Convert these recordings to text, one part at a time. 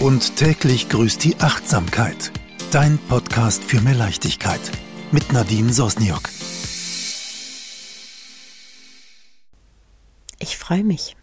und täglich grüßt die Achtsamkeit. Dein Podcast für mehr Leichtigkeit mit Nadine Sosniok. Ich freue mich,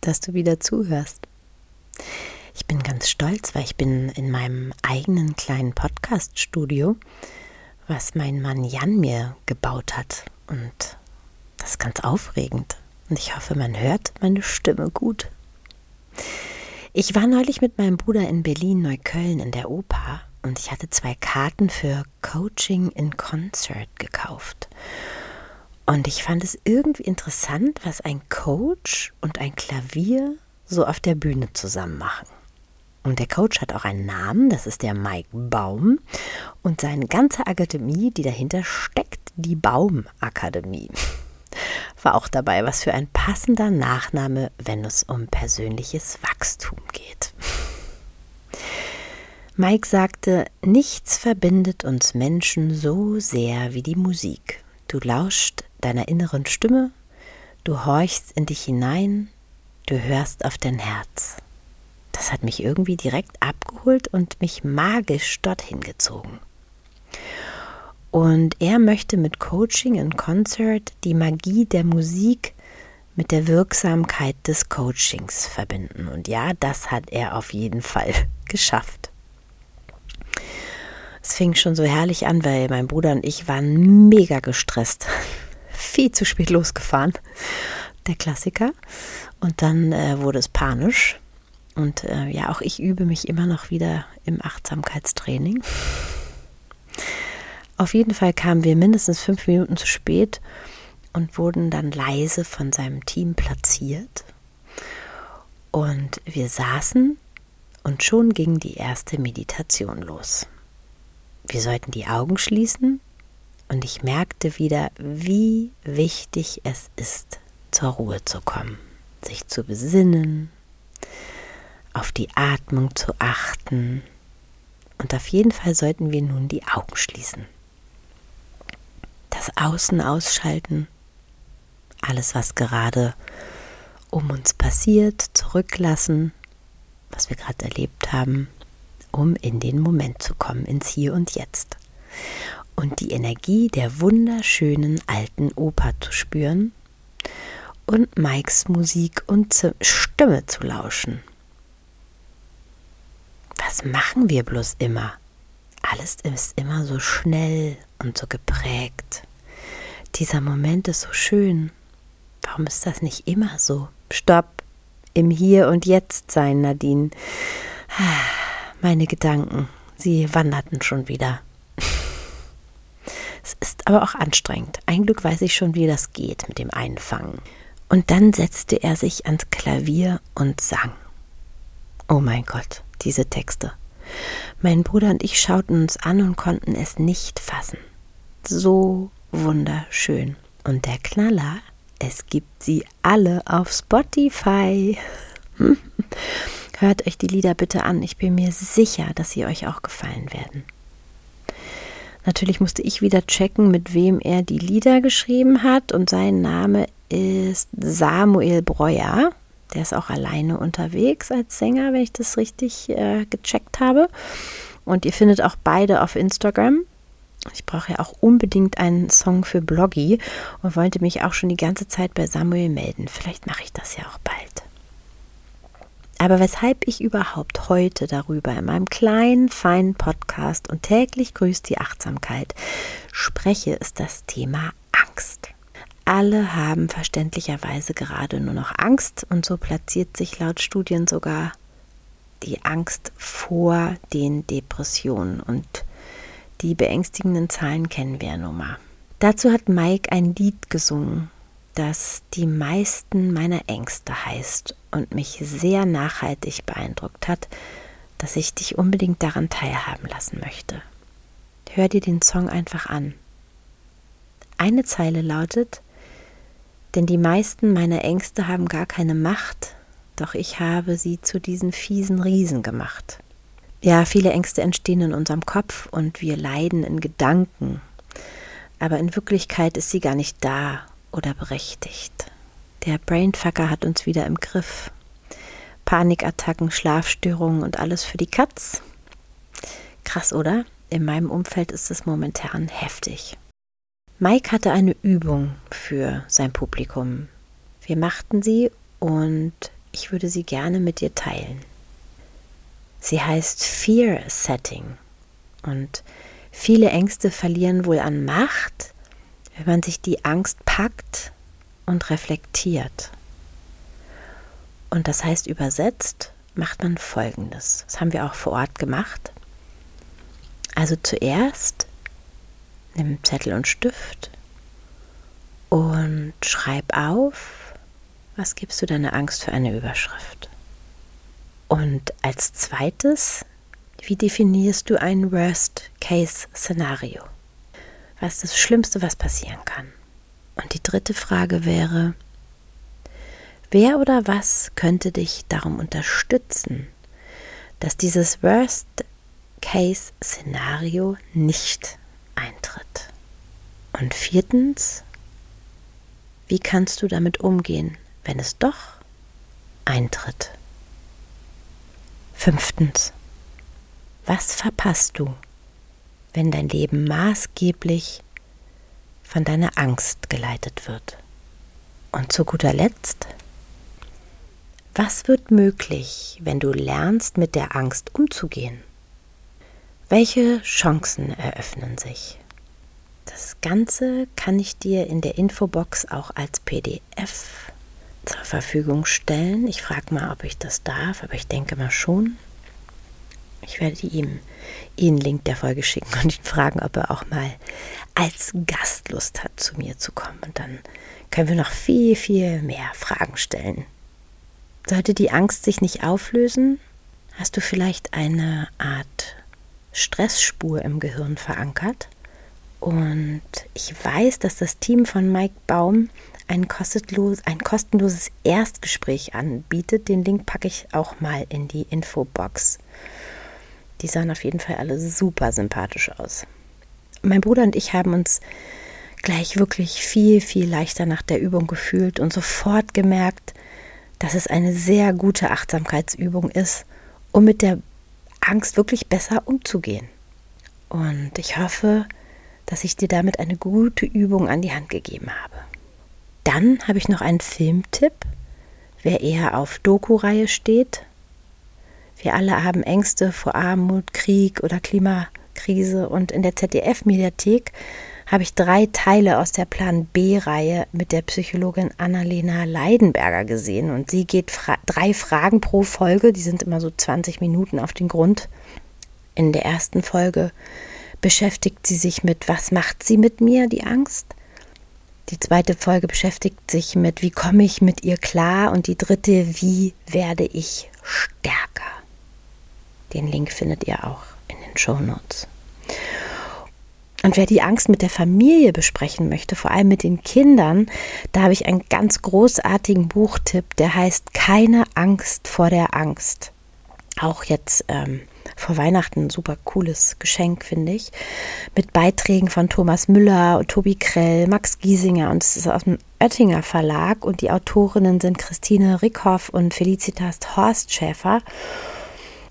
dass du wieder zuhörst. Ich bin ganz stolz, weil ich bin in meinem eigenen kleinen Podcast-Studio, was mein Mann Jan mir gebaut hat. Und das ist ganz aufregend. Und ich hoffe, man hört meine Stimme gut. Ich war neulich mit meinem Bruder in Berlin-Neukölln in der Oper und ich hatte zwei Karten für Coaching in Concert gekauft. Und ich fand es irgendwie interessant, was ein Coach und ein Klavier so auf der Bühne zusammen machen. Und der Coach hat auch einen Namen, das ist der Mike Baum. Und seine ganze Akademie, die dahinter steckt, die Baumakademie war auch dabei, was für ein passender Nachname, wenn es um persönliches Wachstum geht. Mike sagte, nichts verbindet uns Menschen so sehr wie die Musik. Du lauschst deiner inneren Stimme, du horchst in dich hinein, du hörst auf dein Herz. Das hat mich irgendwie direkt abgeholt und mich magisch dorthin gezogen. Und er möchte mit Coaching in Concert die Magie der Musik mit der Wirksamkeit des Coachings verbinden. Und ja, das hat er auf jeden Fall geschafft. Es fing schon so herrlich an, weil mein Bruder und ich waren mega gestresst. Viel zu spät losgefahren. Der Klassiker. Und dann äh, wurde es panisch. Und äh, ja, auch ich übe mich immer noch wieder im Achtsamkeitstraining. Auf jeden Fall kamen wir mindestens fünf Minuten zu spät und wurden dann leise von seinem Team platziert. Und wir saßen und schon ging die erste Meditation los. Wir sollten die Augen schließen und ich merkte wieder, wie wichtig es ist, zur Ruhe zu kommen, sich zu besinnen, auf die Atmung zu achten. Und auf jeden Fall sollten wir nun die Augen schließen das Außen ausschalten, alles, was gerade um uns passiert, zurücklassen, was wir gerade erlebt haben, um in den Moment zu kommen, ins Hier und Jetzt. Und die Energie der wunderschönen alten Oper zu spüren und Mikes Musik und Stimme zu lauschen. Was machen wir bloß immer? Alles ist immer so schnell und so geprägt. Dieser Moment ist so schön. Warum ist das nicht immer so? Stopp. Im Hier und Jetzt sein, Nadine. Meine Gedanken, sie wanderten schon wieder. Es ist aber auch anstrengend. Ein Glück weiß ich schon, wie das geht mit dem Einfangen. Und dann setzte er sich ans Klavier und sang. Oh mein Gott, diese Texte. Mein Bruder und ich schauten uns an und konnten es nicht fassen. So wunderschön. Und der Knaller, es gibt sie alle auf Spotify. Hört euch die Lieder bitte an. Ich bin mir sicher, dass sie euch auch gefallen werden. Natürlich musste ich wieder checken, mit wem er die Lieder geschrieben hat. Und sein Name ist Samuel Breuer. Der ist auch alleine unterwegs als Sänger, wenn ich das richtig äh, gecheckt habe. Und ihr findet auch beide auf Instagram. Ich brauche ja auch unbedingt einen Song für Bloggy und wollte mich auch schon die ganze Zeit bei Samuel melden. Vielleicht mache ich das ja auch bald. Aber weshalb ich überhaupt heute darüber in meinem kleinen, feinen Podcast und täglich grüßt die Achtsamkeit spreche, ist das Thema Angst. Alle haben verständlicherweise gerade nur noch Angst und so platziert sich laut Studien sogar die Angst vor den Depressionen und die beängstigenden Zahlen kennen wir ja nun mal. Dazu hat Mike ein Lied gesungen, das die meisten meiner Ängste heißt und mich sehr nachhaltig beeindruckt hat, dass ich dich unbedingt daran teilhaben lassen möchte. Hör dir den Song einfach an. Eine Zeile lautet, denn die meisten meiner Ängste haben gar keine Macht, doch ich habe sie zu diesen fiesen Riesen gemacht. Ja, viele Ängste entstehen in unserem Kopf und wir leiden in Gedanken. Aber in Wirklichkeit ist sie gar nicht da oder berechtigt. Der Brainfucker hat uns wieder im Griff. Panikattacken, Schlafstörungen und alles für die Katz. Krass, oder? In meinem Umfeld ist es momentan heftig. Mike hatte eine Übung für sein Publikum. Wir machten sie und ich würde sie gerne mit dir teilen. Sie heißt Fear Setting und viele Ängste verlieren wohl an Macht, wenn man sich die Angst packt und reflektiert. Und das heißt übersetzt, macht man Folgendes. Das haben wir auch vor Ort gemacht. Also zuerst nimm Zettel und Stift und schreib auf, was gibst du deiner Angst für eine Überschrift. Und als zweites, wie definierst du ein Worst-Case-Szenario? Was ist das Schlimmste, was passieren kann? Und die dritte Frage wäre, wer oder was könnte dich darum unterstützen, dass dieses Worst-Case-Szenario nicht eintritt? Und viertens, wie kannst du damit umgehen, wenn es doch eintritt? Fünftens, was verpasst du, wenn dein Leben maßgeblich von deiner Angst geleitet wird? Und zu guter Letzt, was wird möglich, wenn du lernst, mit der Angst umzugehen? Welche Chancen eröffnen sich? Das Ganze kann ich dir in der Infobox auch als PDF zur Verfügung stellen. Ich frage mal, ob ich das darf, aber ich denke mal schon. Ich werde ihm einen Link der Folge schicken und ihn fragen, ob er auch mal als Gast Lust hat, zu mir zu kommen. Und dann können wir noch viel, viel mehr Fragen stellen. Sollte die Angst sich nicht auflösen, hast du vielleicht eine Art Stressspur im Gehirn verankert. Und ich weiß, dass das Team von Mike Baum ein, kostenlos, ein kostenloses Erstgespräch anbietet. Den Link packe ich auch mal in die Infobox. Die sahen auf jeden Fall alle super sympathisch aus. Mein Bruder und ich haben uns gleich wirklich viel, viel leichter nach der Übung gefühlt und sofort gemerkt, dass es eine sehr gute Achtsamkeitsübung ist, um mit der Angst wirklich besser umzugehen. Und ich hoffe, dass ich dir damit eine gute Übung an die Hand gegeben habe. Dann habe ich noch einen Filmtipp. Wer eher auf Doku-Reihe steht, wir alle haben Ängste vor Armut, Krieg oder Klimakrise und in der ZDF-Mediathek habe ich drei Teile aus der Plan B-Reihe mit der Psychologin Annalena Leidenberger gesehen. Und sie geht fra drei Fragen pro Folge, die sind immer so 20 Minuten auf den Grund. In der ersten Folge beschäftigt sie sich mit, was macht sie mit mir, die Angst. Die zweite Folge beschäftigt sich mit, wie komme ich mit ihr klar. Und die dritte, wie werde ich stärker. Den Link findet ihr auch in den Show Notes. Und wer die Angst mit der Familie besprechen möchte, vor allem mit den Kindern, da habe ich einen ganz großartigen Buchtipp, der heißt Keine Angst vor der Angst. Auch jetzt ähm, vor Weihnachten ein super cooles Geschenk, finde ich. Mit Beiträgen von Thomas Müller Tobi Krell, Max Giesinger und es ist aus dem Oettinger Verlag und die Autorinnen sind Christine Rickhoff und Felicitas Horstschäfer.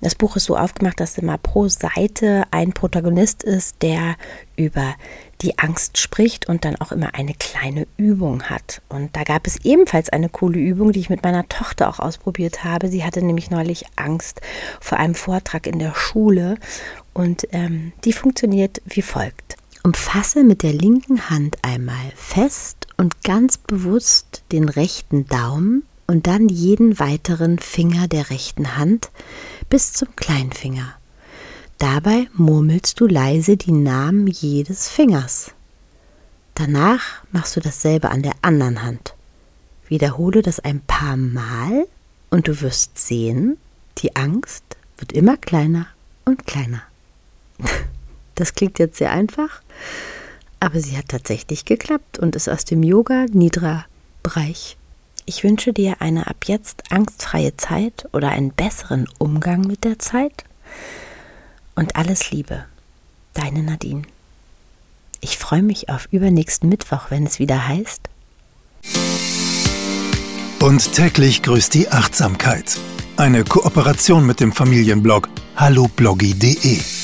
Das Buch ist so aufgemacht, dass immer pro Seite ein Protagonist ist, der über die Angst spricht und dann auch immer eine kleine Übung hat. Und da gab es ebenfalls eine coole Übung, die ich mit meiner Tochter auch ausprobiert habe. Sie hatte nämlich neulich Angst vor einem Vortrag in der Schule und ähm, die funktioniert wie folgt. Umfasse mit der linken Hand einmal fest und ganz bewusst den rechten Daumen und dann jeden weiteren Finger der rechten Hand bis zum Kleinfinger. Dabei murmelst du leise die Namen jedes Fingers. Danach machst du dasselbe an der anderen Hand. Wiederhole das ein paar Mal und du wirst sehen, die Angst wird immer kleiner und kleiner. Das klingt jetzt sehr einfach, aber sie hat tatsächlich geklappt und ist aus dem Yoga Nidra Bereich ich wünsche dir eine ab jetzt angstfreie Zeit oder einen besseren Umgang mit der Zeit und alles Liebe. Deine Nadine. Ich freue mich auf übernächsten Mittwoch, wenn es wieder heißt. Und täglich grüßt die Achtsamkeit. Eine Kooperation mit dem Familienblog hallobloggy.de